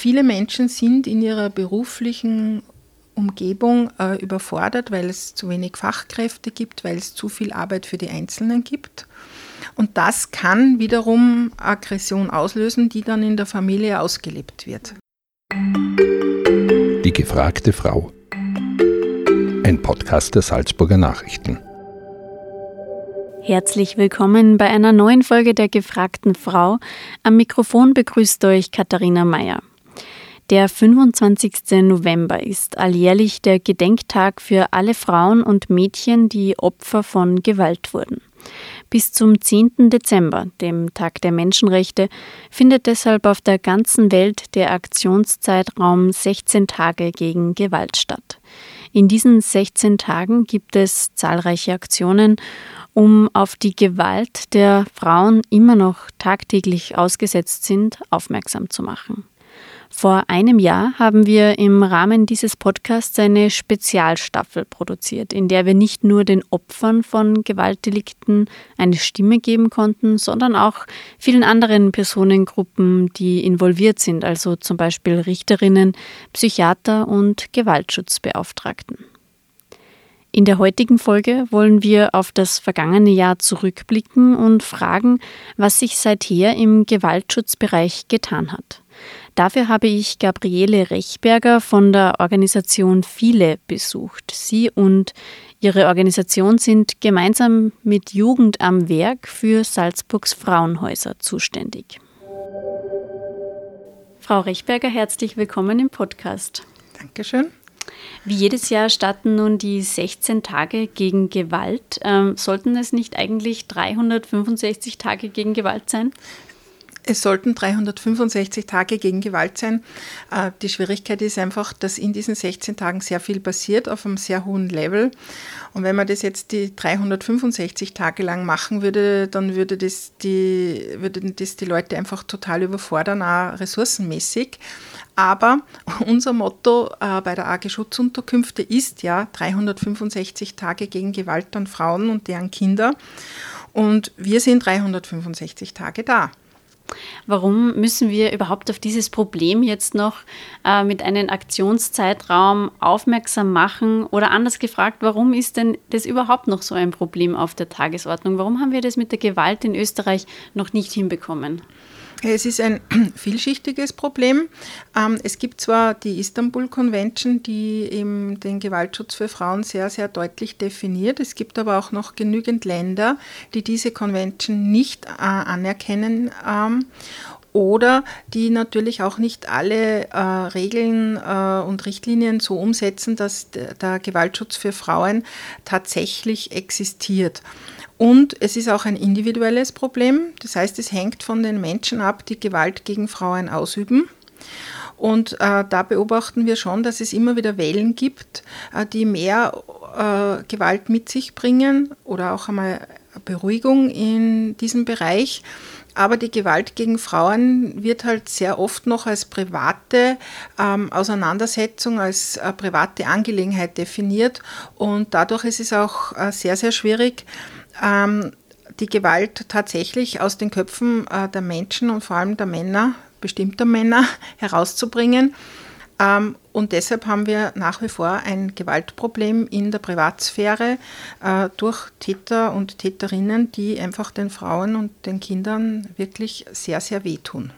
Viele Menschen sind in ihrer beruflichen Umgebung äh, überfordert, weil es zu wenig Fachkräfte gibt, weil es zu viel Arbeit für die Einzelnen gibt. Und das kann wiederum Aggression auslösen, die dann in der Familie ausgelebt wird. Die gefragte Frau. Ein Podcast der Salzburger Nachrichten. Herzlich willkommen bei einer neuen Folge der gefragten Frau. Am Mikrofon begrüßt euch Katharina Mayer. Der 25. November ist alljährlich der Gedenktag für alle Frauen und Mädchen, die Opfer von Gewalt wurden. Bis zum 10. Dezember, dem Tag der Menschenrechte, findet deshalb auf der ganzen Welt der Aktionszeitraum 16 Tage gegen Gewalt statt. In diesen 16 Tagen gibt es zahlreiche Aktionen, um auf die Gewalt der Frauen immer noch tagtäglich ausgesetzt sind, aufmerksam zu machen. Vor einem Jahr haben wir im Rahmen dieses Podcasts eine Spezialstaffel produziert, in der wir nicht nur den Opfern von Gewaltdelikten eine Stimme geben konnten, sondern auch vielen anderen Personengruppen, die involviert sind, also zum Beispiel Richterinnen, Psychiater und Gewaltschutzbeauftragten. In der heutigen Folge wollen wir auf das vergangene Jahr zurückblicken und fragen, was sich seither im Gewaltschutzbereich getan hat. Dafür habe ich Gabriele Rechberger von der Organisation Viele besucht. Sie und ihre Organisation sind gemeinsam mit Jugend am Werk für Salzburgs Frauenhäuser zuständig. Frau Rechberger, herzlich willkommen im Podcast. Dankeschön. Wie jedes Jahr starten nun die 16 Tage gegen Gewalt. Ähm, sollten es nicht eigentlich 365 Tage gegen Gewalt sein? Es sollten 365 Tage gegen Gewalt sein. Äh, die Schwierigkeit ist einfach, dass in diesen 16 Tagen sehr viel passiert auf einem sehr hohen Level. Und wenn man das jetzt die 365 Tage lang machen würde, dann würde das die, würden das die Leute einfach total überfordern, auch ressourcenmäßig. Aber unser Motto äh, bei der AG Schutzunterkünfte ist ja 365 Tage gegen Gewalt an Frauen und deren Kinder. Und wir sind 365 Tage da. Warum müssen wir überhaupt auf dieses Problem jetzt noch äh, mit einem Aktionszeitraum aufmerksam machen? Oder anders gefragt, warum ist denn das überhaupt noch so ein Problem auf der Tagesordnung? Warum haben wir das mit der Gewalt in Österreich noch nicht hinbekommen? Es ist ein vielschichtiges Problem. Ähm, es gibt zwar die Istanbul Convention, die eben den Gewaltschutz für Frauen sehr, sehr deutlich definiert. Es gibt aber auch noch genügend Länder, die diese Convention nicht äh, anerkennen ähm, oder die natürlich auch nicht alle äh, Regeln äh, und Richtlinien so umsetzen, dass der Gewaltschutz für Frauen tatsächlich existiert. Und es ist auch ein individuelles Problem. Das heißt, es hängt von den Menschen ab, die Gewalt gegen Frauen ausüben. Und äh, da beobachten wir schon, dass es immer wieder Wellen gibt, äh, die mehr äh, Gewalt mit sich bringen oder auch einmal Beruhigung in diesem Bereich. Aber die Gewalt gegen Frauen wird halt sehr oft noch als private ähm, Auseinandersetzung, als äh, private Angelegenheit definiert. Und dadurch ist es auch äh, sehr, sehr schwierig, ähm, die Gewalt tatsächlich aus den Köpfen äh, der Menschen und vor allem der Männer, bestimmter Männer, herauszubringen. Ähm, und deshalb haben wir nach wie vor ein Gewaltproblem in der Privatsphäre äh, durch Täter und Täterinnen, die einfach den Frauen und den Kindern wirklich sehr, sehr wehtun.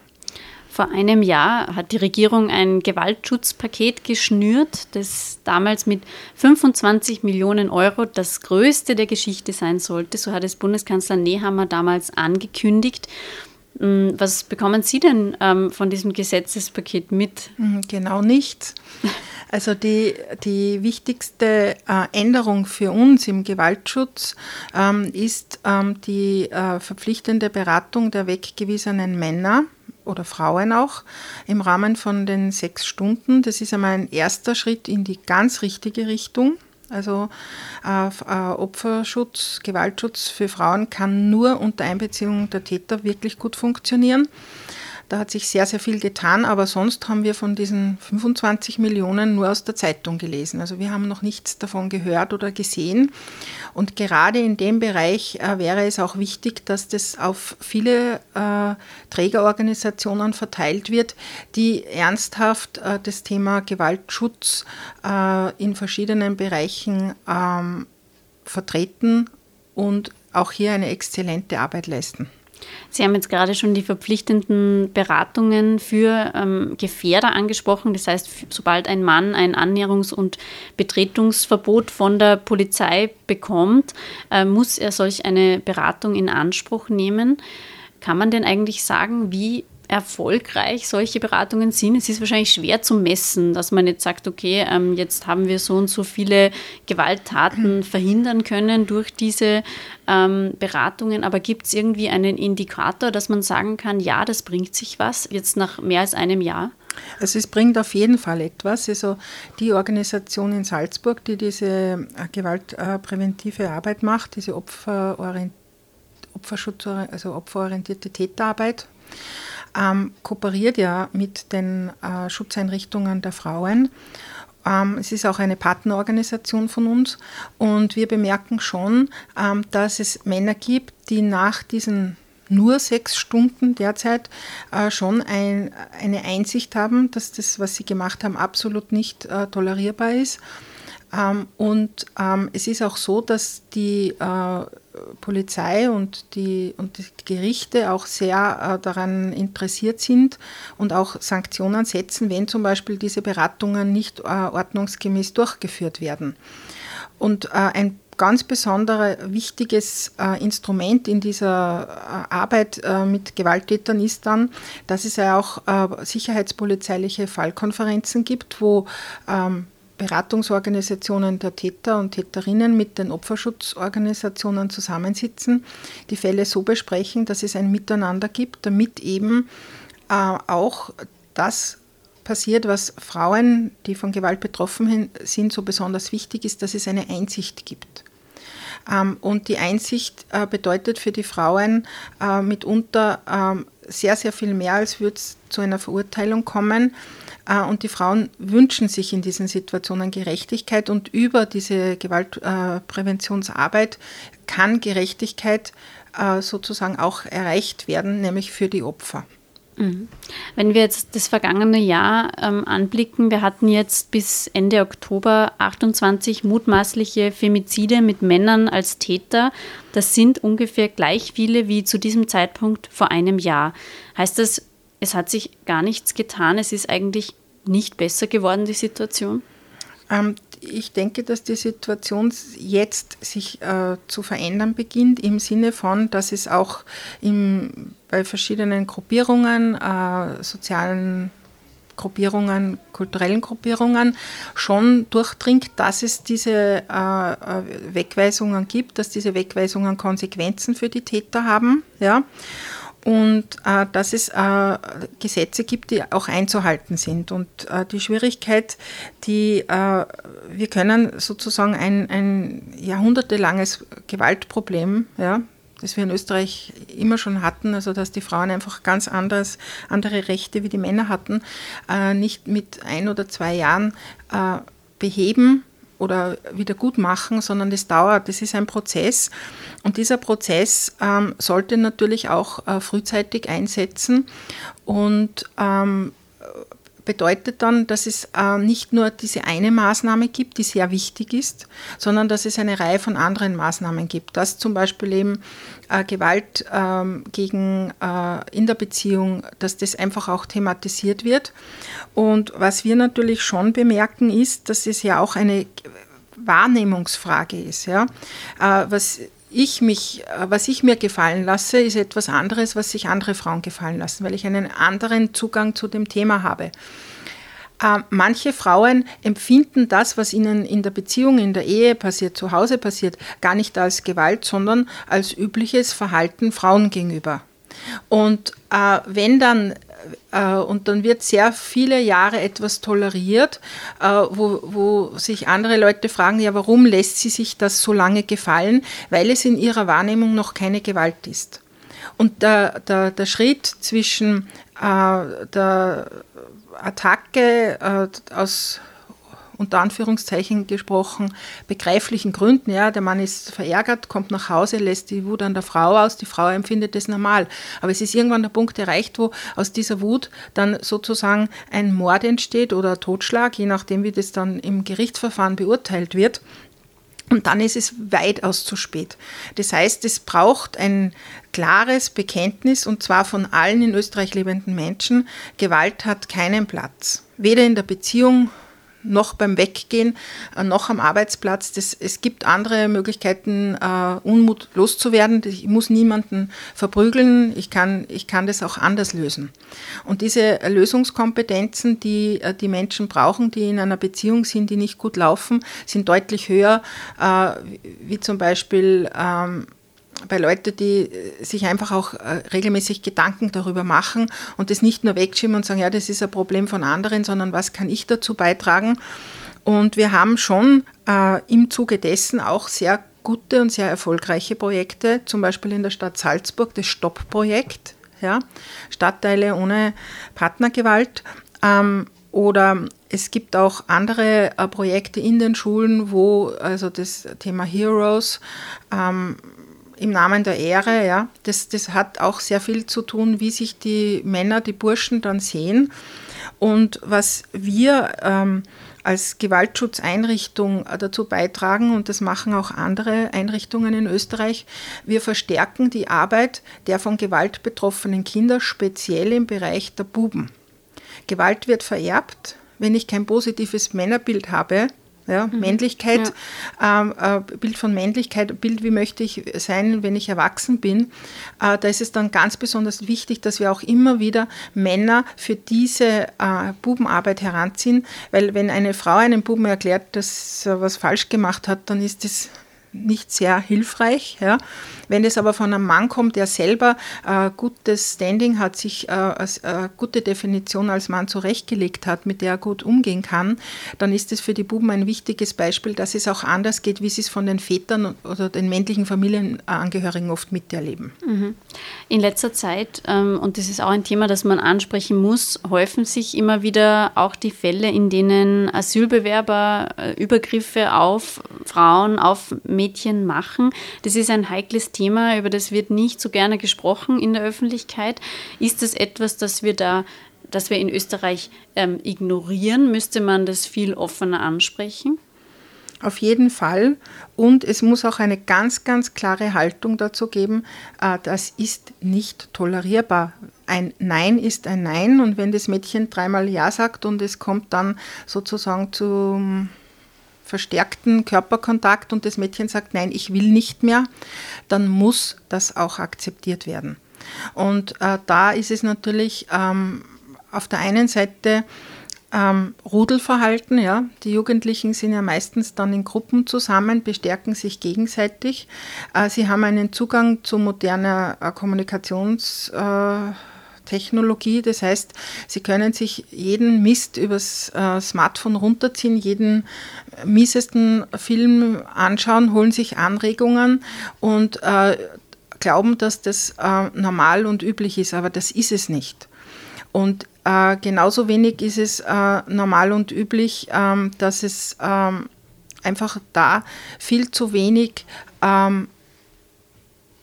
Vor einem Jahr hat die Regierung ein Gewaltschutzpaket geschnürt, das damals mit 25 Millionen Euro das größte der Geschichte sein sollte. So hat es Bundeskanzler Nehammer damals angekündigt. Hm, was bekommen Sie denn ähm, von diesem Gesetzespaket mit? Hm, genau nichts. Also die, die wichtigste äh, Änderung für uns im Gewaltschutz ähm, ist ähm, die äh, verpflichtende Beratung der weggewiesenen Männer oder Frauen auch im Rahmen von den sechs Stunden. Das ist einmal ein erster Schritt in die ganz richtige Richtung. Also äh, äh, Opferschutz, Gewaltschutz für Frauen kann nur unter Einbeziehung der Täter wirklich gut funktionieren. Da hat sich sehr, sehr viel getan, aber sonst haben wir von diesen 25 Millionen nur aus der Zeitung gelesen. Also wir haben noch nichts davon gehört oder gesehen. Und gerade in dem Bereich äh, wäre es auch wichtig, dass das auf viele äh, Trägerorganisationen verteilt wird, die ernsthaft äh, das Thema Gewaltschutz äh, in verschiedenen Bereichen ähm, vertreten und auch hier eine exzellente Arbeit leisten. Sie haben jetzt gerade schon die verpflichtenden Beratungen für ähm, Gefährder angesprochen. Das heißt, sobald ein Mann ein Annäherungs- und Betretungsverbot von der Polizei bekommt, äh, muss er solch eine Beratung in Anspruch nehmen. Kann man denn eigentlich sagen, wie erfolgreich solche Beratungen sind. Es ist wahrscheinlich schwer zu messen, dass man jetzt sagt, okay, ähm, jetzt haben wir so und so viele Gewalttaten verhindern können durch diese ähm, Beratungen. Aber gibt es irgendwie einen Indikator, dass man sagen kann, ja, das bringt sich was, jetzt nach mehr als einem Jahr? Also es bringt auf jeden Fall etwas. Also die Organisation in Salzburg, die diese äh, gewaltpräventive Arbeit macht, diese Opferorient Opferschutz, also opferorientierte Täterarbeit, ähm, kooperiert ja mit den äh, Schutzeinrichtungen der Frauen. Ähm, es ist auch eine Partnerorganisation von uns und wir bemerken schon, ähm, dass es Männer gibt, die nach diesen nur sechs Stunden derzeit äh, schon ein, eine Einsicht haben, dass das, was sie gemacht haben, absolut nicht äh, tolerierbar ist. Ähm, und ähm, es ist auch so, dass die äh, Polizei und die, und die Gerichte auch sehr äh, daran interessiert sind und auch Sanktionen setzen, wenn zum Beispiel diese Beratungen nicht äh, ordnungsgemäß durchgeführt werden. Und äh, ein ganz besonderes wichtiges äh, Instrument in dieser äh, Arbeit äh, mit Gewalttätern ist dann, dass es ja auch äh, sicherheitspolizeiliche Fallkonferenzen gibt, wo ähm, Beratungsorganisationen der Täter und Täterinnen mit den Opferschutzorganisationen zusammensitzen, die Fälle so besprechen, dass es ein Miteinander gibt, damit eben äh, auch das passiert, was Frauen, die von Gewalt betroffen sind, so besonders wichtig ist, dass es eine Einsicht gibt. Ähm, und die Einsicht äh, bedeutet für die Frauen äh, mitunter ähm, sehr, sehr viel mehr, als würde es zu einer Verurteilung kommen und die Frauen wünschen sich in diesen Situationen Gerechtigkeit und über diese Gewaltpräventionsarbeit kann Gerechtigkeit äh, sozusagen auch erreicht werden, nämlich für die Opfer. Mhm. Wenn wir jetzt das vergangene Jahr ähm, anblicken, wir hatten jetzt bis Ende Oktober 28 mutmaßliche Femizide mit Männern als Täter. Das sind ungefähr gleich viele wie zu diesem Zeitpunkt vor einem Jahr. Heißt das, es hat sich gar nichts getan, es ist eigentlich nicht besser geworden, die Situation? Ähm, ich denke, dass die Situation jetzt sich äh, zu verändern beginnt, im Sinne von, dass es auch im, bei verschiedenen Gruppierungen, äh, sozialen Gruppierungen, kulturellen Gruppierungen schon durchdringt, dass es diese äh, äh Wegweisungen gibt, dass diese Wegweisungen Konsequenzen für die Täter haben. Ja und äh, dass es äh, Gesetze gibt, die auch einzuhalten sind. Und äh, die Schwierigkeit, die äh, wir können sozusagen ein, ein jahrhundertelanges Gewaltproblem, ja, das wir in Österreich immer schon hatten, also dass die Frauen einfach ganz anders, andere Rechte wie die Männer hatten, äh, nicht mit ein oder zwei Jahren äh, beheben oder wieder gut machen, sondern das dauert, das ist ein Prozess. Und dieser Prozess ähm, sollte natürlich auch äh, frühzeitig einsetzen und ähm, bedeutet dann, dass es äh, nicht nur diese eine Maßnahme gibt, die sehr wichtig ist, sondern dass es eine Reihe von anderen Maßnahmen gibt. Dass zum Beispiel eben äh, Gewalt ähm, gegen äh, in der Beziehung, dass das einfach auch thematisiert wird. Und was wir natürlich schon bemerken, ist, dass es ja auch eine Wahrnehmungsfrage ist. Ja? Äh, was ich mich, äh, was ich mir gefallen lasse, ist etwas anderes, was sich andere Frauen gefallen lassen, weil ich einen anderen Zugang zu dem Thema habe. Äh, manche Frauen empfinden das, was ihnen in der Beziehung, in der Ehe passiert, zu Hause passiert, gar nicht als Gewalt, sondern als übliches Verhalten Frauen gegenüber. Und äh, wenn dann und dann wird sehr viele Jahre etwas toleriert, äh, wo, wo sich andere Leute fragen, ja, warum lässt sie sich das so lange gefallen? Weil es in ihrer Wahrnehmung noch keine Gewalt ist. Und der, der, der Schritt zwischen äh, der Attacke äh, aus unter Anführungszeichen gesprochen, begreiflichen Gründen. Ja, der Mann ist verärgert, kommt nach Hause, lässt die Wut an der Frau aus, die Frau empfindet es normal. Aber es ist irgendwann der Punkt erreicht, wo aus dieser Wut dann sozusagen ein Mord entsteht oder Totschlag, je nachdem, wie das dann im Gerichtsverfahren beurteilt wird. Und dann ist es weitaus zu spät. Das heißt, es braucht ein klares Bekenntnis, und zwar von allen in Österreich lebenden Menschen, Gewalt hat keinen Platz. Weder in der Beziehung noch beim Weggehen, äh, noch am Arbeitsplatz. Das, es gibt andere Möglichkeiten, äh, Unmut loszuwerden. Ich muss niemanden verprügeln. Ich kann, ich kann das auch anders lösen. Und diese Lösungskompetenzen, die äh, die Menschen brauchen, die in einer Beziehung sind, die nicht gut laufen, sind deutlich höher, äh, wie zum Beispiel ähm, bei Leuten, die äh, sich einfach auch äh, regelmäßig Gedanken darüber machen und das nicht nur wegschieben und sagen, ja, das ist ein Problem von anderen, sondern was kann ich dazu beitragen? Und wir haben schon äh, im Zuge dessen auch sehr gute und sehr erfolgreiche Projekte, zum Beispiel in der Stadt Salzburg, das Stopp-Projekt, ja, Stadtteile ohne Partnergewalt. Ähm, oder es gibt auch andere äh, Projekte in den Schulen, wo also das Thema Heroes ähm, im Namen der Ehre, ja, das, das hat auch sehr viel zu tun, wie sich die Männer, die Burschen dann sehen. Und was wir ähm, als Gewaltschutzeinrichtung dazu beitragen, und das machen auch andere Einrichtungen in Österreich, wir verstärken die Arbeit der von Gewalt betroffenen Kinder, speziell im Bereich der Buben. Gewalt wird vererbt. Wenn ich kein positives Männerbild habe, ja, mhm. Männlichkeit, ja. Ähm, äh, Bild von Männlichkeit, Bild, wie möchte ich sein, wenn ich erwachsen bin. Äh, da ist es dann ganz besonders wichtig, dass wir auch immer wieder Männer für diese äh, Bubenarbeit heranziehen, weil wenn eine Frau einem Buben erklärt, dass er was falsch gemacht hat, dann ist das nicht sehr hilfreich. Ja. Wenn es aber von einem Mann kommt, der selber äh, gutes Standing hat, sich äh, als äh, gute Definition als Mann zurechtgelegt hat, mit der er gut umgehen kann, dann ist es für die Buben ein wichtiges Beispiel, dass es auch anders geht, wie sie es von den Vätern oder den männlichen Familienangehörigen oft miterleben. Mhm. In letzter Zeit, ähm, und das ist auch ein Thema, das man ansprechen muss, häufen sich immer wieder auch die Fälle, in denen Asylbewerber Übergriffe auf Frauen, auf Mädchen machen. Das ist ein heikles Thema, über das wird nicht so gerne gesprochen in der Öffentlichkeit. Ist das etwas, das wir da dass wir in Österreich ähm, ignorieren? Müsste man das viel offener ansprechen? Auf jeden Fall. Und es muss auch eine ganz, ganz klare Haltung dazu geben, äh, das ist nicht tolerierbar. Ein Nein ist ein Nein. Und wenn das Mädchen dreimal Ja sagt und es kommt dann sozusagen zum verstärkten Körperkontakt und das Mädchen sagt, nein, ich will nicht mehr, dann muss das auch akzeptiert werden. Und äh, da ist es natürlich ähm, auf der einen Seite ähm, Rudelverhalten, ja. Die Jugendlichen sind ja meistens dann in Gruppen zusammen, bestärken sich gegenseitig. Äh, sie haben einen Zugang zu moderner äh, Kommunikations- äh, Technologie. Das heißt, Sie können sich jeden Mist übers äh, Smartphone runterziehen, jeden miesesten Film anschauen, holen sich Anregungen und äh, glauben, dass das äh, normal und üblich ist, aber das ist es nicht. Und äh, genauso wenig ist es äh, normal und üblich, ähm, dass es ähm, einfach da viel zu wenig ähm,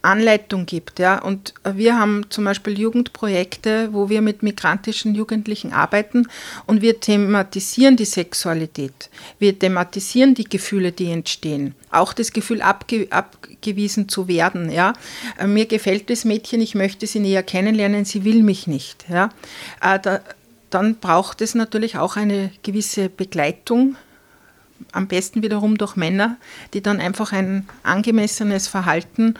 Anleitung gibt. Ja. Und wir haben zum Beispiel Jugendprojekte, wo wir mit migrantischen Jugendlichen arbeiten und wir thematisieren die Sexualität. Wir thematisieren die Gefühle, die entstehen. Auch das Gefühl, abge abgewiesen zu werden. Ja. Mir gefällt das Mädchen, ich möchte sie näher kennenlernen, sie will mich nicht. Ja. Äh, da, dann braucht es natürlich auch eine gewisse Begleitung am besten wiederum durch Männer, die dann einfach ein angemessenes Verhalten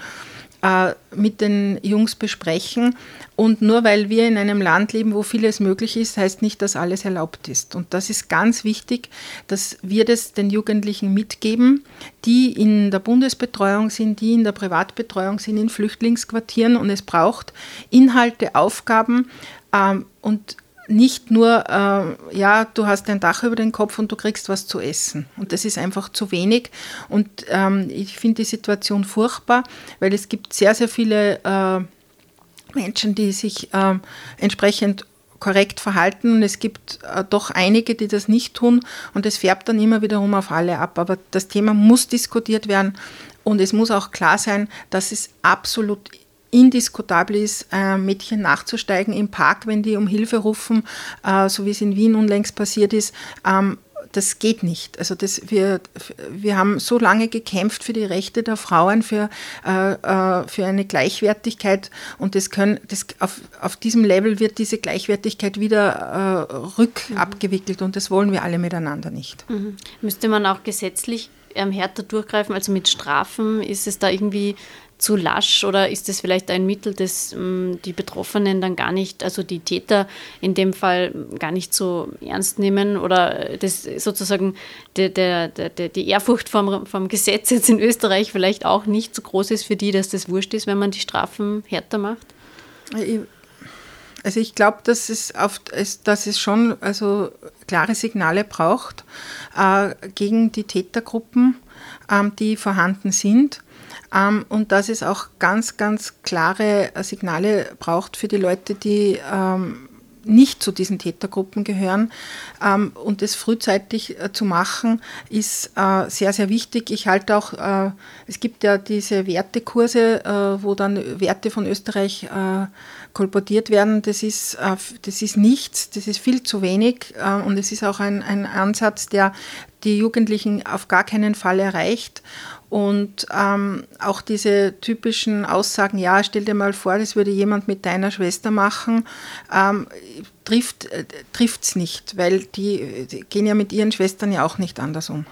äh, mit den Jungs besprechen. Und nur weil wir in einem Land leben, wo vieles möglich ist, heißt nicht, dass alles erlaubt ist. Und das ist ganz wichtig, dass wir das den Jugendlichen mitgeben, die in der Bundesbetreuung sind, die in der Privatbetreuung sind, in Flüchtlingsquartieren. Und es braucht Inhalte, Aufgaben ähm, und nicht nur, äh, ja, du hast ein Dach über den Kopf und du kriegst was zu essen. Und das ist einfach zu wenig. Und ähm, ich finde die Situation furchtbar, weil es gibt sehr, sehr viele äh, Menschen, die sich äh, entsprechend korrekt verhalten und es gibt äh, doch einige, die das nicht tun und es färbt dann immer wiederum auf alle ab. Aber das Thema muss diskutiert werden und es muss auch klar sein, dass es absolut indiskutabel ist, äh, Mädchen nachzusteigen im Park, wenn die um Hilfe rufen, äh, so wie es in Wien unlängst passiert ist. Ähm, das geht nicht. Also das, wir, wir haben so lange gekämpft für die Rechte der Frauen, für, äh, für eine Gleichwertigkeit und das können, das, auf, auf diesem Level wird diese Gleichwertigkeit wieder rückabgewickelt und das wollen wir alle miteinander nicht. Mhm. Müsste man auch gesetzlich ähm, härter durchgreifen, also mit Strafen, ist es da irgendwie zu lasch oder ist es vielleicht ein Mittel, das ähm, die Betroffenen dann gar nicht, also die Täter in dem Fall gar nicht so ernst nehmen oder das sozusagen der, der, der, die Ehrfurcht vom, vom Gesetz jetzt in Österreich vielleicht auch nicht so groß ist für die, dass das wurscht ist, wenn man die Strafen härter macht? Also ich glaube, dass es, dass es schon also klare Signale braucht äh, gegen die Tätergruppen, ähm, die vorhanden sind ähm, und dass es auch ganz, ganz klare Signale braucht für die Leute, die ähm, nicht zu diesen Tätergruppen gehören. Ähm, und das frühzeitig äh, zu machen, ist äh, sehr, sehr wichtig. Ich halte auch, äh, es gibt ja diese Wertekurse, äh, wo dann Werte von Österreich äh, kolportiert werden. Das ist, äh, das ist nichts, das ist viel zu wenig. und es ist auch ein, ein Ansatz, der die Jugendlichen auf gar keinen Fall erreicht. Und ähm, auch diese typischen Aussagen, ja, stell dir mal vor, das würde jemand mit deiner Schwester machen, ähm, trifft äh, es nicht, weil die, die, gehen ja mit ihren Schwestern ja auch nicht anders um.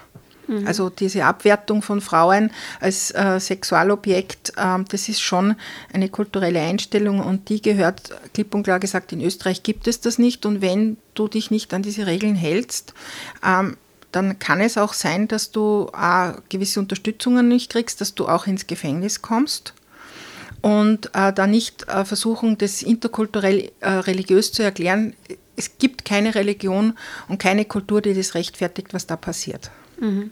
Mhm. Also diese Abwertung von Frauen als äh, Sexualobjekt, äh, das ist schon eine kulturelle Einstellung und die gehört klipp und klar gesagt, in Österreich gibt es das nicht und wenn du dich nicht an diese Regeln hältst, ähm, dann kann es auch sein, dass du äh, gewisse Unterstützungen nicht kriegst, dass du auch ins Gefängnis kommst und äh, da nicht äh, versuchen, das interkulturell äh, religiös zu erklären. Es gibt keine Religion und keine Kultur, die das rechtfertigt, was da passiert. Mhm.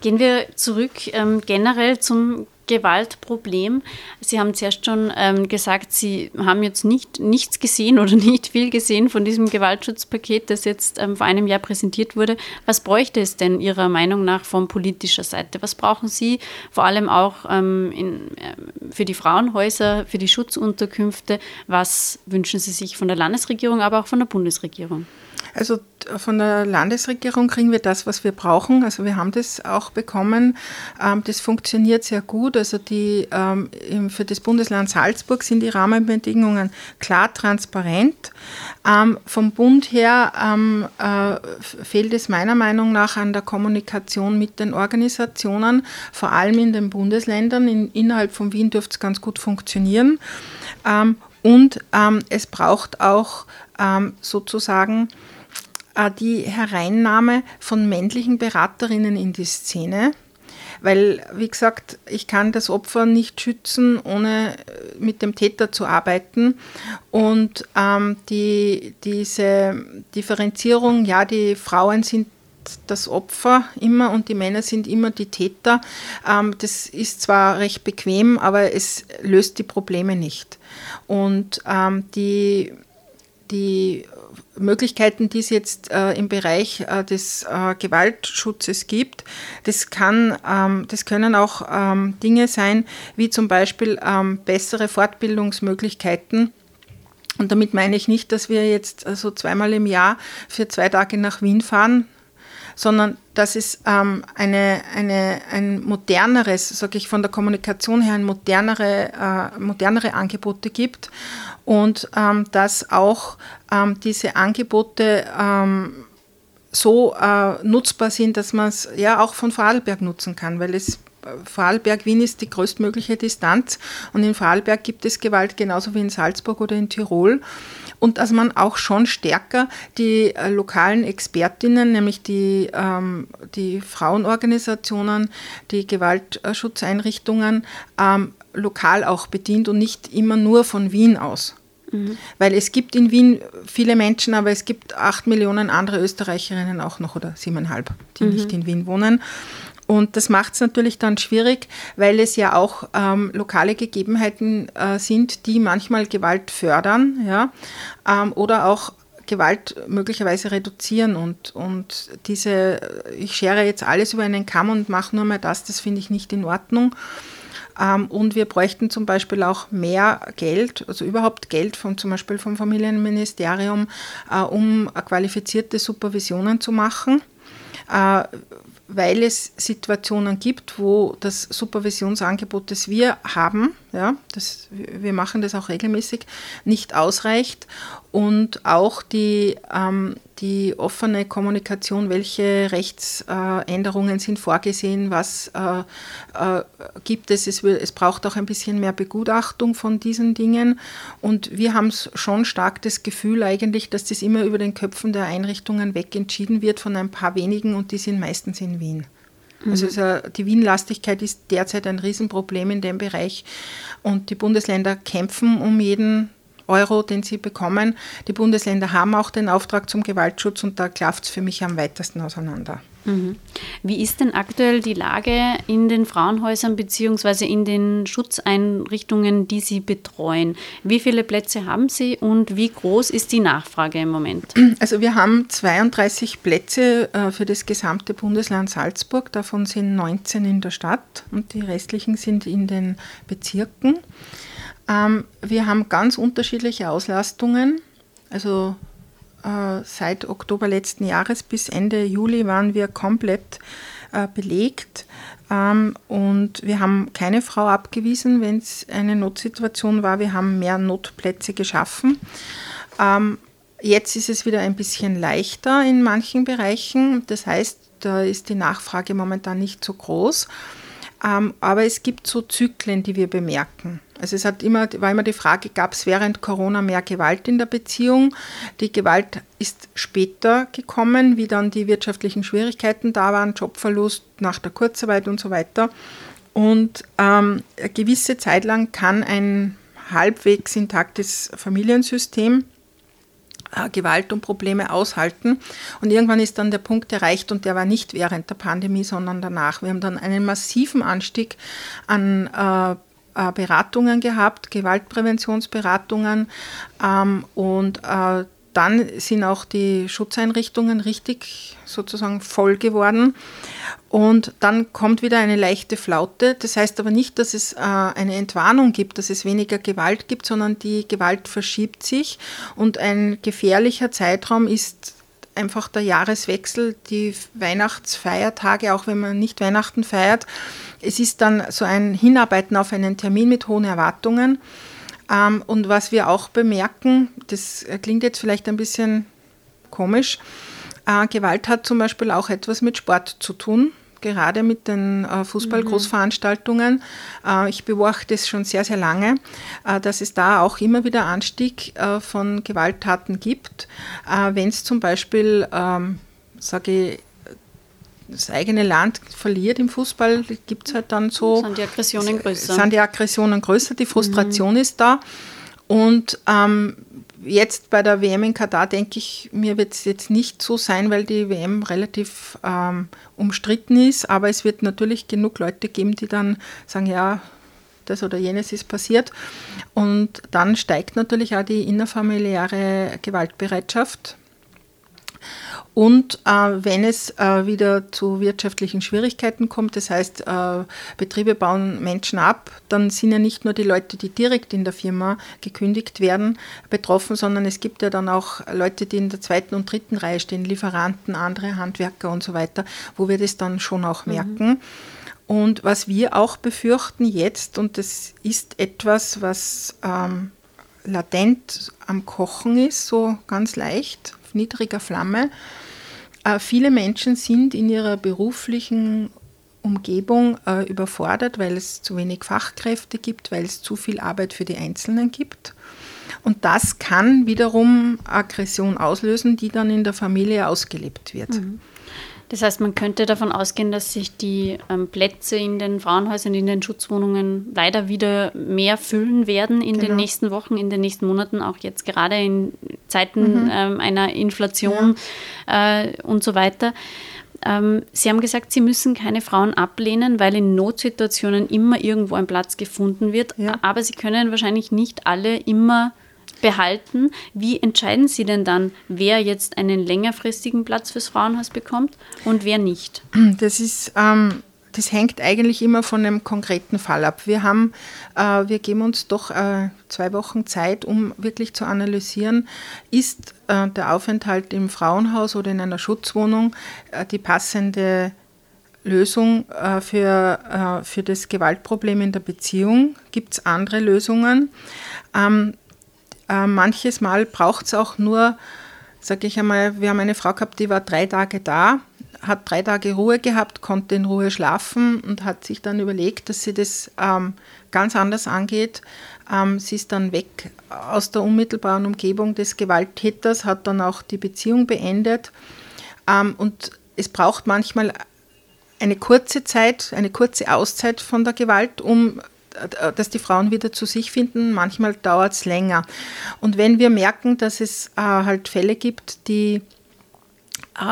Gehen wir zurück ähm, generell zum Gewaltproblem. Sie haben zuerst schon ähm, gesagt, Sie haben jetzt nicht, nichts gesehen oder nicht viel gesehen von diesem Gewaltschutzpaket, das jetzt ähm, vor einem Jahr präsentiert wurde. Was bräuchte es denn Ihrer Meinung nach von politischer Seite? Was brauchen Sie vor allem auch ähm, in, äh, für die Frauenhäuser, für die Schutzunterkünfte? Was wünschen Sie sich von der Landesregierung, aber auch von der Bundesregierung? Also von der Landesregierung kriegen wir das, was wir brauchen. Also wir haben das auch bekommen. Ähm, das funktioniert sehr gut. Also die, ähm, für das Bundesland Salzburg sind die Rahmenbedingungen klar transparent. Ähm, vom Bund her äh, fehlt es meiner Meinung nach an der Kommunikation mit den Organisationen, vor allem in den Bundesländern. innerhalb von Wien dürfte es ganz gut funktionieren. und es braucht auch sozusagen äh, die Hereinnahme von männlichen Beraterinnen in die Szene. Weil, wie gesagt, ich kann das Opfer nicht schützen, ohne äh, mit dem Täter zu arbeiten. Und ähm, die, diese Differenzierung, ja, die Frauen sind das Opfer immer und die Männer sind immer die Täter. Ähm, das ist zwar recht bequem, aber es löst die Probleme nicht. Und ähm, die, die Möglichkeiten, die es jetzt äh, im Bereich äh, des äh, Gewaltschutzes gibt. Das, kann, ähm, das können auch ähm, Dinge sein, wie zum Beispiel ähm, bessere Fortbildungsmöglichkeiten. Und damit meine ich nicht, dass wir jetzt so also zweimal im Jahr für zwei Tage nach Wien fahren, sondern dass es ähm, eine, eine, ein moderneres, sage ich von der Kommunikation her, ein modernere, äh, modernere Angebote gibt und ähm, dass auch ähm, diese Angebote ähm, so äh, nutzbar sind, dass man es ja auch von Vorarlberg nutzen kann, weil es Vorarlberg-Wien ist die größtmögliche Distanz und in Vorarlberg gibt es Gewalt genauso wie in Salzburg oder in Tirol und dass man auch schon stärker die äh, lokalen Expertinnen, nämlich die, ähm, die Frauenorganisationen, die Gewaltschutzeinrichtungen, ähm, lokal auch bedient und nicht immer nur von Wien aus. Mhm. Weil es gibt in Wien viele Menschen, aber es gibt acht Millionen andere Österreicherinnen auch noch oder siebeneinhalb, die mhm. nicht in Wien wohnen. Und das macht es natürlich dann schwierig, weil es ja auch ähm, lokale Gegebenheiten äh, sind, die manchmal Gewalt fördern ja, ähm, oder auch Gewalt möglicherweise reduzieren. Und, und diese, ich schere jetzt alles über einen Kamm und mache nur mal das, das finde ich nicht in Ordnung. Ähm, und wir bräuchten zum Beispiel auch mehr Geld, also überhaupt Geld von, zum Beispiel vom Familienministerium, äh, um qualifizierte Supervisionen zu machen äh, weil es Situationen gibt, wo das Supervisionsangebot, das wir haben, ja, das, wir machen das auch regelmäßig, nicht ausreicht und auch die, ähm, die offene Kommunikation, welche Rechtsänderungen äh, sind vorgesehen, was äh, äh, gibt es. es. Es braucht auch ein bisschen mehr Begutachtung von diesen Dingen und wir haben schon stark das Gefühl eigentlich, dass das immer über den Köpfen der Einrichtungen weg entschieden wird von ein paar wenigen und die sind meistens in Wien. Also mhm. die Wien-Lastigkeit ist derzeit ein Riesenproblem in dem Bereich und die Bundesländer kämpfen um jeden Euro, den sie bekommen. Die Bundesländer haben auch den Auftrag zum Gewaltschutz und da klafft es für mich am weitesten auseinander. Mhm. Wie ist denn aktuell die Lage in den Frauenhäusern bzw. in den Schutzeinrichtungen, die Sie betreuen? Wie viele Plätze haben Sie und wie groß ist die Nachfrage im Moment? Also wir haben 32 Plätze äh, für das gesamte Bundesland Salzburg, davon sind 19 in der Stadt und die restlichen sind in den Bezirken. Ähm, wir haben ganz unterschiedliche Auslastungen. Also seit Oktober letzten Jahres bis Ende Juli waren wir komplett äh, belegt. Ähm, und wir haben keine Frau abgewiesen, wenn es eine Notsituation war. Wir haben mehr Notplätze geschaffen. Ähm, jetzt ist es wieder ein bisschen leichter in manchen Bereichen. Das heißt, da ist die Nachfrage momentan nicht so groß. Ähm, aber es gibt so Zyklen, die wir bemerken. Also es hat immer, war immer die Frage, gab es während Corona mehr Gewalt in der Beziehung? Die Gewalt ist später gekommen, wie dann die wirtschaftlichen Schwierigkeiten da waren, Jobverlust nach der Kurzarbeit und so weiter. Und ähm, eine gewisse Zeit lang kann ein halbwegs intaktes Familiensystem Gewalt und Probleme aushalten. Und irgendwann ist dann der Punkt erreicht und der war nicht während der Pandemie, sondern danach. Wir haben dann einen massiven Anstieg an äh, äh Beratungen gehabt, Gewaltpräventionsberatungen ähm, und äh, dann sind auch die Schutzeinrichtungen richtig sozusagen voll geworden. Und dann kommt wieder eine leichte Flaute. Das heißt aber nicht, dass es äh, eine Entwarnung gibt, dass es weniger Gewalt gibt, sondern die Gewalt verschiebt sich. Und ein gefährlicher Zeitraum ist einfach der Jahreswechsel, die Weihnachtsfeiertage, auch wenn man nicht Weihnachten feiert. Es ist dann so ein Hinarbeiten auf einen Termin mit hohen Erwartungen. Ähm, und was wir auch bemerken, das klingt jetzt vielleicht ein bisschen komisch, äh, Gewalt hat zum Beispiel auch etwas mit Sport zu tun gerade mit den äh, Fußball-Großveranstaltungen. Äh, ich beobachte es schon sehr, sehr lange, äh, dass es da auch immer wieder Anstieg von Gewalttaten gibt. Wenn es zum Beispiel, ähm, sage ich, das eigene Land verliert im Fußball, gibt es halt dann so. Sind die Aggressionen größer? Sind die Aggressionen größer, die Frustration mhm. ist da. Und ähm, jetzt bei der WM in Katar denke ich, mir wird es jetzt nicht so sein, weil die WM relativ ähm, umstritten ist. Aber es wird natürlich genug Leute geben, die dann sagen, ja, das oder jenes ist passiert. Und dann steigt natürlich auch die innerfamiliäre Gewaltbereitschaft. Und äh, wenn es äh, wieder zu wirtschaftlichen Schwierigkeiten kommt, das heißt, äh, Betriebe bauen Menschen ab, dann sind ja nicht nur die Leute, die direkt in der Firma gekündigt werden, betroffen, sondern es gibt ja dann auch Leute, die in der zweiten und dritten Reihe stehen, Lieferanten, andere Handwerker und so weiter, wo wir das dann schon auch mhm. merken. Mhm. Und was wir auch befürchten jetzt, und das ist etwas, was ähm, latent am Kochen ist, so ganz leicht, auf niedriger Flamme, äh, viele Menschen sind in ihrer beruflichen Umgebung äh, überfordert, weil es zu wenig Fachkräfte gibt, weil es zu viel Arbeit für die Einzelnen gibt. Und das kann wiederum Aggression auslösen, die dann in der Familie ausgelebt wird. Mhm. Das heißt, man könnte davon ausgehen, dass sich die ähm, Plätze in den Frauenhäusern, in den Schutzwohnungen leider wieder mehr füllen werden in genau. den nächsten Wochen, in den nächsten Monaten, auch jetzt gerade in Zeiten mhm. ähm, einer Inflation ja. äh, und so weiter. Ähm, Sie haben gesagt, Sie müssen keine Frauen ablehnen, weil in Notsituationen immer irgendwo ein Platz gefunden wird. Ja. Aber Sie können wahrscheinlich nicht alle immer behalten. Wie entscheiden Sie denn dann, wer jetzt einen längerfristigen Platz fürs Frauenhaus bekommt und wer nicht? Das ist ähm, das hängt eigentlich immer von einem konkreten Fall ab. Wir haben, äh, wir geben uns doch äh, zwei Wochen Zeit, um wirklich zu analysieren, ist äh, der Aufenthalt im Frauenhaus oder in einer Schutzwohnung äh, die passende Lösung äh, für, äh, für das Gewaltproblem in der Beziehung? Gibt es andere Lösungen? Ähm, manches Mal braucht es auch nur, sage ich einmal, wir haben eine Frau gehabt, die war drei Tage da hat drei Tage Ruhe gehabt, konnte in Ruhe schlafen und hat sich dann überlegt, dass sie das ähm, ganz anders angeht. Ähm, sie ist dann weg aus der unmittelbaren Umgebung des Gewalttäters, hat dann auch die Beziehung beendet. Ähm, und es braucht manchmal eine kurze Zeit, eine kurze Auszeit von der Gewalt, um äh, dass die Frauen wieder zu sich finden. Manchmal dauert es länger. Und wenn wir merken, dass es äh, halt Fälle gibt, die äh,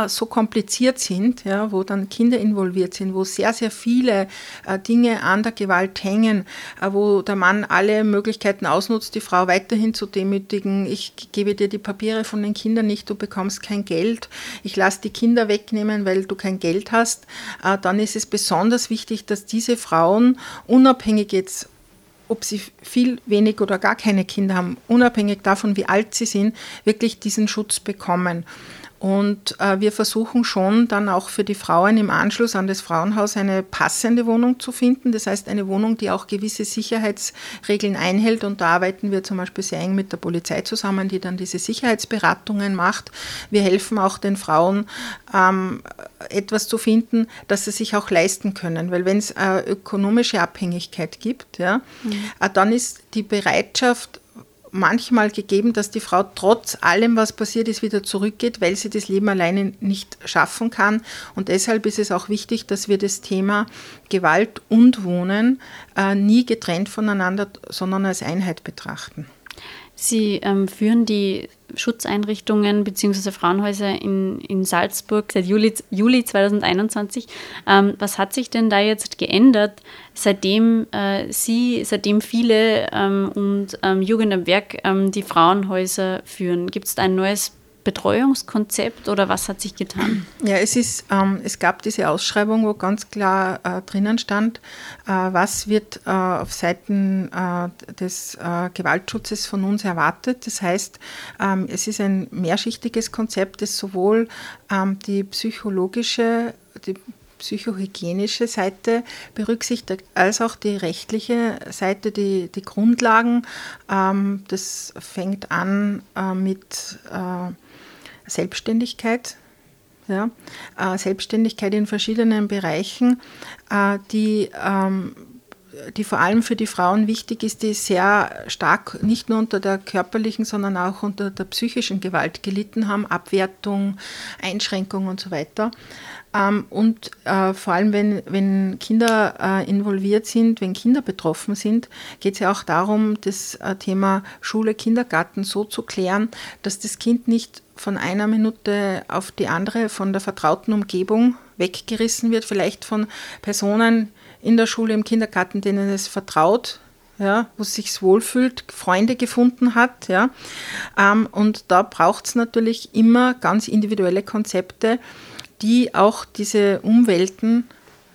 so kompliziert sind, ja, wo dann Kinder involviert sind, wo sehr, sehr viele äh, Dinge an der Gewalt hängen, äh, wo der Mann alle Möglichkeiten ausnutzt, die Frau weiterhin zu demütigen. Ich gebe dir die Papiere von den Kindern nicht, du bekommst kein Geld. Ich lasse die Kinder wegnehmen, weil du kein Geld hast. Äh, dann ist es besonders wichtig, dass diese Frauen unabhängig jetzt ob sie viel, wenig oder gar keine Kinder haben, unabhängig davon, wie alt sie sind, wirklich diesen Schutz bekommen. Und äh, wir versuchen schon dann auch für die Frauen im Anschluss an das Frauenhaus eine passende Wohnung zu finden. Das heißt eine Wohnung, die auch gewisse Sicherheitsregeln einhält. Und da arbeiten wir zum Beispiel sehr eng mit der Polizei zusammen, die dann diese Sicherheitsberatungen macht. Wir helfen auch den Frauen, ähm, etwas zu finden, das sie sich auch leisten können. Weil wenn es äh, ökonomische Abhängigkeit gibt, ja, mhm. äh, dann ist die Bereitschaft, manchmal gegeben, dass die Frau trotz allem, was passiert ist, wieder zurückgeht, weil sie das Leben alleine nicht schaffen kann. Und deshalb ist es auch wichtig, dass wir das Thema Gewalt und Wohnen äh, nie getrennt voneinander, sondern als Einheit betrachten. Sie ähm, führen die Schutzeinrichtungen bzw. Frauenhäuser in, in Salzburg seit Juli, Juli 2021. Ähm, was hat sich denn da jetzt geändert, seitdem äh, Sie, seitdem viele ähm, und ähm, Jugend am Werk ähm, die Frauenhäuser führen? Gibt es da ein neues Betreuungskonzept oder was hat sich getan? Ja, es, ist, ähm, es gab diese Ausschreibung, wo ganz klar äh, drinnen stand, äh, was wird äh, auf Seiten äh, des äh, Gewaltschutzes von uns erwartet. Das heißt, ähm, es ist ein mehrschichtiges Konzept, das sowohl ähm, die psychologische, die psychohygienische Seite berücksichtigt, als auch die rechtliche Seite, die, die Grundlagen. Ähm, das fängt an äh, mit Selbstständigkeit, ja, äh, Selbstständigkeit in verschiedenen Bereichen, äh, die, ähm, die vor allem für die Frauen wichtig ist, die sehr stark nicht nur unter der körperlichen, sondern auch unter der psychischen Gewalt gelitten haben, Abwertung, Einschränkung und so weiter. Ähm, und äh, vor allem, wenn, wenn Kinder äh, involviert sind, wenn Kinder betroffen sind, geht es ja auch darum, das äh, Thema Schule, Kindergarten so zu klären, dass das Kind nicht von einer Minute auf die andere von der vertrauten Umgebung weggerissen wird, vielleicht von Personen in der Schule, im Kindergarten, denen es vertraut, ja, wo es sich wohlfühlt, Freunde gefunden hat. Ja. Ähm, und da braucht es natürlich immer ganz individuelle Konzepte, die auch diese Umwelten,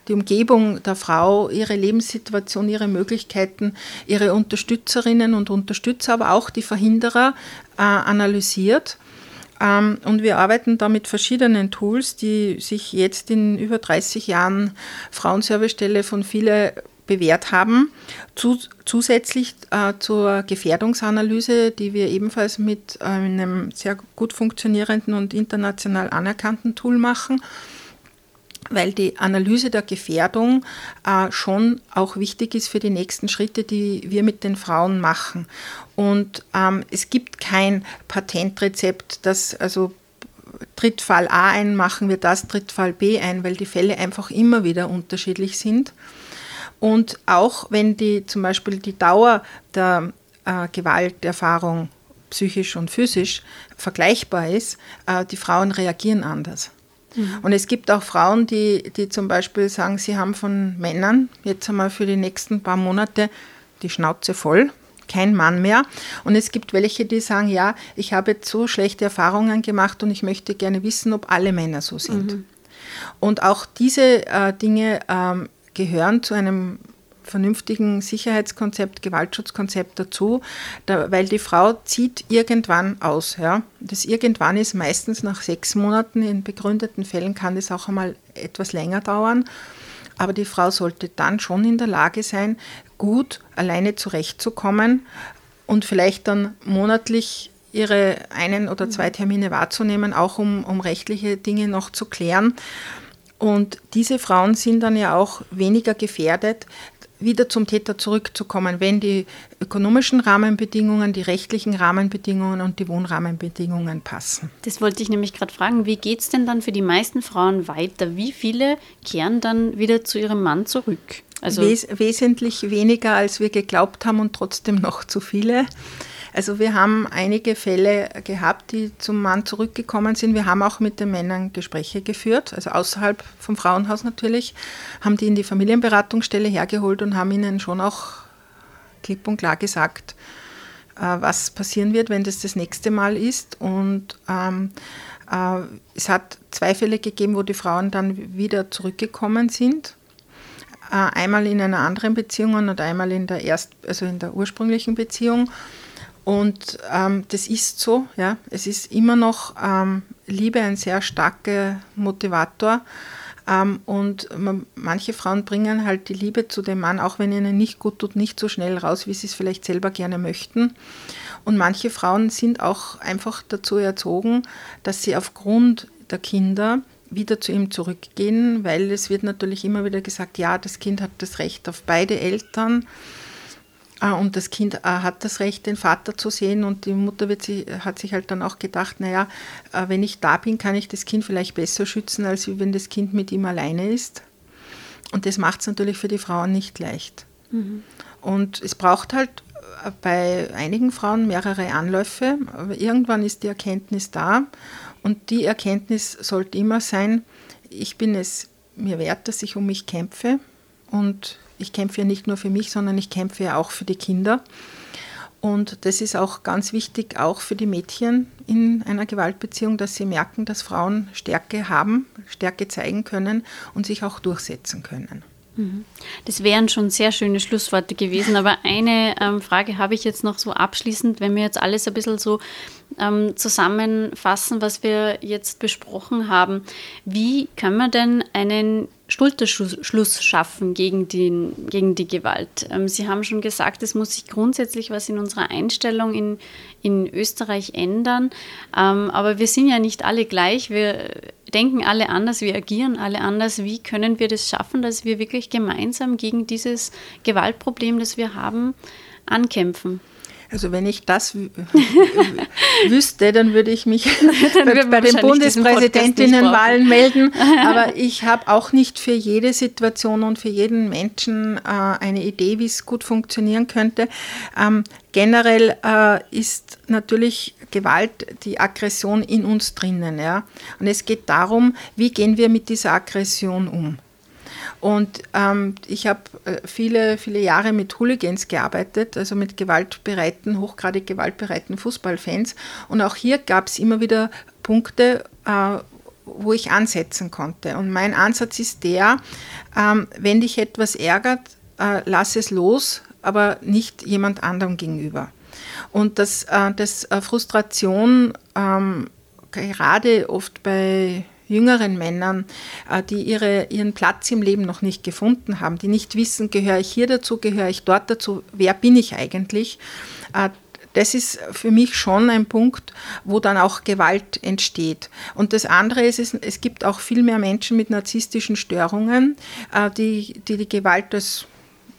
die Umgebung der Frau, ihre Lebenssituation, ihre Möglichkeiten, ihre Unterstützerinnen und Unterstützer, aber auch die Verhinderer äh, analysiert. Ähm, und wir arbeiten da mit verschiedenen Tools, die sich jetzt in über 30 Jahren Frauenservicestelle von viele bewährt haben. zusätzlich äh, zur Gefährdungsanalyse, die wir ebenfalls mit einem sehr gut funktionierenden und international anerkannten Tool machen, weil die Analyse der Gefährdung äh, schon auch wichtig ist für die nächsten Schritte, die wir mit den Frauen machen. Und ähm, es gibt kein Patentrezept, das also tritt Fall A ein, machen wir das, tritt Fall B ein, weil die Fälle einfach immer wieder unterschiedlich sind. Und auch wenn die zum Beispiel die Dauer der äh, Gewalterfahrung psychisch und physisch vergleichbar ist, äh, die Frauen reagieren anders. Mhm. Und es gibt auch Frauen, die, die zum Beispiel sagen, sie haben von Männern jetzt einmal für die nächsten paar Monate die Schnauze voll, kein Mann mehr. Und es gibt welche, die sagen, ja, ich habe jetzt so schlechte Erfahrungen gemacht und ich möchte gerne wissen, ob alle Männer so sind. Mhm. Und auch diese äh, Dinge ähm, gehören zu einem vernünftigen Sicherheitskonzept, Gewaltschutzkonzept dazu, da, weil die Frau zieht irgendwann aus. Ja. Das irgendwann ist meistens nach sechs Monaten, in begründeten Fällen kann das auch einmal etwas länger dauern. Aber die Frau sollte dann schon in der Lage sein, gut alleine zurechtzukommen und vielleicht dann monatlich ihre einen oder zwei Termine wahrzunehmen, auch um, um rechtliche Dinge noch zu klären. Und diese Frauen sind dann ja auch weniger gefährdet, wieder zum Täter zurückzukommen, wenn die ökonomischen Rahmenbedingungen, die rechtlichen Rahmenbedingungen und die Wohnrahmenbedingungen passen. Das wollte ich nämlich gerade fragen. Wie geht es denn dann für die meisten Frauen weiter? Wie viele kehren dann wieder zu ihrem Mann zurück? Also Wes wesentlich weniger, als wir geglaubt haben und trotzdem noch zu viele. Also wir haben einige Fälle gehabt, die zum Mann zurückgekommen sind. Wir haben auch mit den Männern Gespräche geführt, also außerhalb vom Frauenhaus natürlich, haben die in die Familienberatungsstelle hergeholt und haben ihnen schon auch klipp und klar gesagt, äh, was passieren wird, wenn das das nächste Mal ist. Und ähm, äh, es hat zwei Fälle gegeben, wo die Frauen dann wieder zurückgekommen sind. Äh, einmal in einer anderen Beziehung und einmal in der, erst, also in der ursprünglichen Beziehung. Und ähm, das ist so, ja. Es ist immer noch ähm, Liebe ein sehr starker Motivator. Ähm, und man, manche Frauen bringen halt die Liebe zu dem Mann, auch wenn ihnen nicht gut tut, nicht so schnell raus, wie sie es vielleicht selber gerne möchten. Und manche Frauen sind auch einfach dazu erzogen, dass sie aufgrund der Kinder wieder zu ihm zurückgehen, weil es wird natürlich immer wieder gesagt, ja, das Kind hat das Recht auf beide Eltern. Ah, und das Kind äh, hat das Recht, den Vater zu sehen und die Mutter wird sie, hat sich halt dann auch gedacht, naja, äh, wenn ich da bin, kann ich das Kind vielleicht besser schützen, als wenn das Kind mit ihm alleine ist. Und das macht es natürlich für die Frauen nicht leicht. Mhm. Und es braucht halt äh, bei einigen Frauen mehrere Anläufe, aber irgendwann ist die Erkenntnis da und die Erkenntnis sollte immer sein, ich bin es mir wert, dass ich um mich kämpfe und ich kämpfe ja nicht nur für mich, sondern ich kämpfe ja auch für die Kinder. Und das ist auch ganz wichtig, auch für die Mädchen in einer Gewaltbeziehung, dass sie merken, dass Frauen Stärke haben, Stärke zeigen können und sich auch durchsetzen können. Mhm. Das wären schon sehr schöne Schlussworte gewesen, aber eine ähm, Frage habe ich jetzt noch so abschließend, wenn wir jetzt alles ein bisschen so ähm, zusammenfassen, was wir jetzt besprochen haben. Wie kann man denn einen Schulterschluss schaffen gegen, den, gegen die Gewalt. Ähm, Sie haben schon gesagt, es muss sich grundsätzlich was in unserer Einstellung in, in Österreich ändern. Ähm, aber wir sind ja nicht alle gleich. Wir denken alle anders, wir agieren alle anders. Wie können wir das schaffen, dass wir wirklich gemeinsam gegen dieses Gewaltproblem, das wir haben, ankämpfen? Also wenn ich das wüsste, dann würde ich mich bei, bei den Bundespräsidentinnenwahlen melden. Aber ich habe auch nicht für jede Situation und für jeden Menschen äh, eine Idee, wie es gut funktionieren könnte. Ähm, generell äh, ist natürlich Gewalt die Aggression in uns drinnen. Ja? Und es geht darum, wie gehen wir mit dieser Aggression um. Und ähm, ich habe äh, viele, viele Jahre mit Hooligans gearbeitet, also mit gewaltbereiten, hochgradig gewaltbereiten Fußballfans. Und auch hier gab es immer wieder Punkte, äh, wo ich ansetzen konnte. Und mein Ansatz ist der, ähm, wenn dich etwas ärgert, äh, lass es los, aber nicht jemand anderem gegenüber. Und dass äh, das äh, Frustration ähm, gerade oft bei jüngeren Männern, äh, die ihre, ihren Platz im Leben noch nicht gefunden haben, die nicht wissen, gehöre ich hier dazu, gehöre ich dort dazu, wer bin ich eigentlich, äh, das ist für mich schon ein Punkt, wo dann auch Gewalt entsteht. Und das andere ist, es gibt auch viel mehr Menschen mit narzisstischen Störungen, äh, die die, die Gewalt als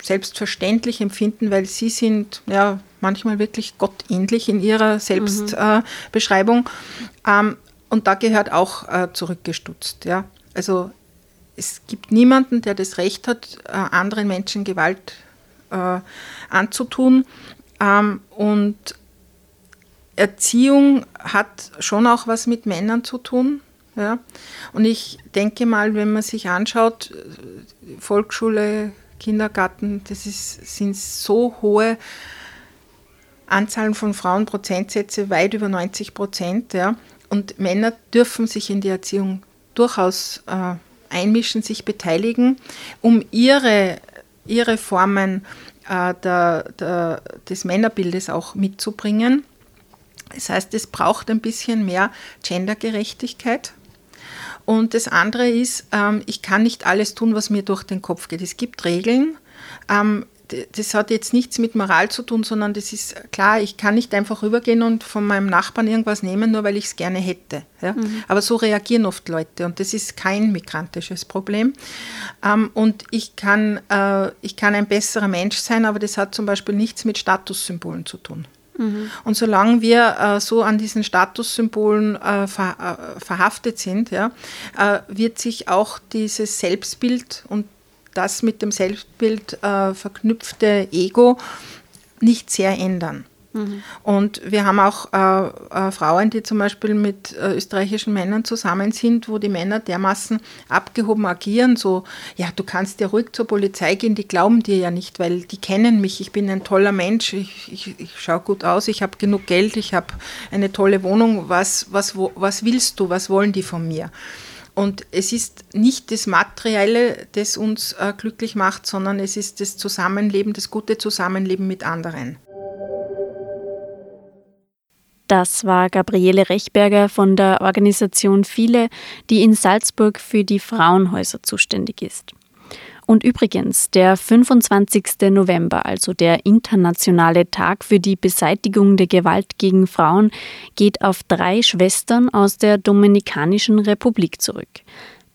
selbstverständlich empfinden, weil sie sind ja manchmal wirklich gottähnlich in ihrer Selbstbeschreibung. Mhm. Ähm, und da gehört auch äh, zurückgestutzt. Ja? Also es gibt niemanden, der das Recht hat, äh, anderen Menschen Gewalt äh, anzutun. Ähm, und Erziehung hat schon auch was mit Männern zu tun. Ja? Und ich denke mal, wenn man sich anschaut, Volksschule, Kindergarten, das ist, sind so hohe Anzahlen von Frauen, Prozentsätze, weit über 90 Prozent. Ja? Und Männer dürfen sich in die Erziehung durchaus äh, einmischen, sich beteiligen, um ihre, ihre Formen äh, der, der, des Männerbildes auch mitzubringen. Das heißt, es braucht ein bisschen mehr Gendergerechtigkeit. Und das andere ist, ähm, ich kann nicht alles tun, was mir durch den Kopf geht. Es gibt Regeln. Ähm, das hat jetzt nichts mit Moral zu tun, sondern das ist klar, ich kann nicht einfach rübergehen und von meinem Nachbarn irgendwas nehmen, nur weil ich es gerne hätte. Ja? Mhm. Aber so reagieren oft Leute und das ist kein migrantisches Problem. Ähm, und ich kann, äh, ich kann ein besserer Mensch sein, aber das hat zum Beispiel nichts mit Statussymbolen zu tun. Mhm. Und solange wir äh, so an diesen Statussymbolen äh, ver, äh, verhaftet sind, ja, äh, wird sich auch dieses Selbstbild und das mit dem Selbstbild äh, verknüpfte Ego nicht sehr ändern. Mhm. Und wir haben auch äh, äh, Frauen, die zum Beispiel mit äh, österreichischen Männern zusammen sind, wo die Männer dermaßen abgehoben agieren, so, ja, du kannst ja ruhig zur Polizei gehen, die glauben dir ja nicht, weil die kennen mich, ich bin ein toller Mensch, ich, ich, ich schaue gut aus, ich habe genug Geld, ich habe eine tolle Wohnung, was, was, wo, was willst du, was wollen die von mir? Und es ist nicht das Materielle, das uns äh, glücklich macht, sondern es ist das Zusammenleben, das gute Zusammenleben mit anderen. Das war Gabriele Rechberger von der Organisation Viele, die in Salzburg für die Frauenhäuser zuständig ist. Und übrigens, der 25. November, also der internationale Tag für die Beseitigung der Gewalt gegen Frauen, geht auf drei Schwestern aus der Dominikanischen Republik zurück.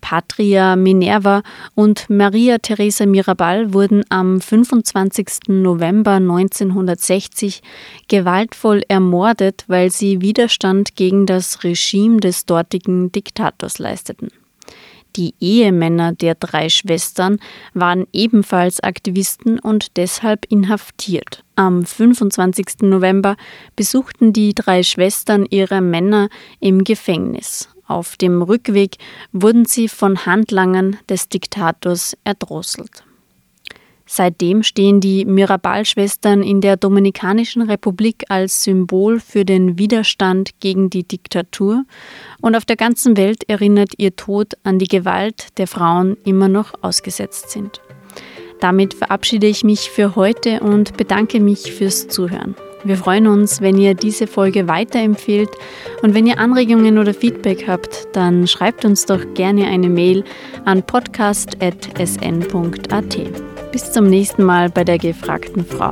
Patria Minerva und Maria Teresa Mirabal wurden am 25. November 1960 gewaltvoll ermordet, weil sie Widerstand gegen das Regime des dortigen Diktators leisteten. Die Ehemänner der drei Schwestern waren ebenfalls Aktivisten und deshalb inhaftiert. Am 25. November besuchten die drei Schwestern ihre Männer im Gefängnis. Auf dem Rückweg wurden sie von Handlangern des Diktators erdrosselt. Seitdem stehen die Mirabal-Schwestern in der Dominikanischen Republik als Symbol für den Widerstand gegen die Diktatur und auf der ganzen Welt erinnert ihr Tod an die Gewalt, der Frauen immer noch ausgesetzt sind. Damit verabschiede ich mich für heute und bedanke mich fürs Zuhören. Wir freuen uns, wenn ihr diese Folge weiterempfehlt und wenn ihr Anregungen oder Feedback habt, dann schreibt uns doch gerne eine Mail an podcast.sn.at. Bis zum nächsten Mal bei der gefragten Frau.